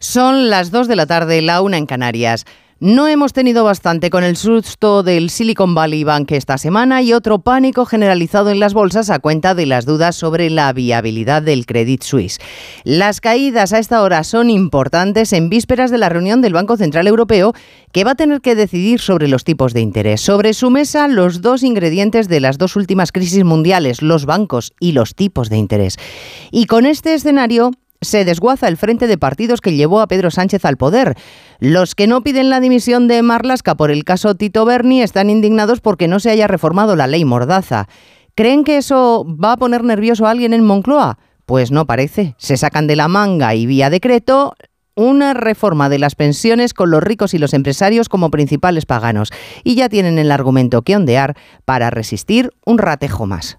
Son las 2 de la tarde, la una en Canarias. No hemos tenido bastante con el susto del Silicon Valley Bank esta semana y otro pánico generalizado en las bolsas a cuenta de las dudas sobre la viabilidad del Credit Suisse. Las caídas a esta hora son importantes en vísperas de la reunión del Banco Central Europeo que va a tener que decidir sobre los tipos de interés. Sobre su mesa los dos ingredientes de las dos últimas crisis mundiales, los bancos y los tipos de interés. Y con este escenario se desguaza el frente de partidos que llevó a Pedro Sánchez al poder. Los que no piden la dimisión de Marlasca por el caso Tito Berni están indignados porque no se haya reformado la ley Mordaza. ¿Creen que eso va a poner nervioso a alguien en Moncloa? Pues no parece. Se sacan de la manga y vía decreto una reforma de las pensiones con los ricos y los empresarios como principales paganos. Y ya tienen el argumento que ondear para resistir un ratejo más.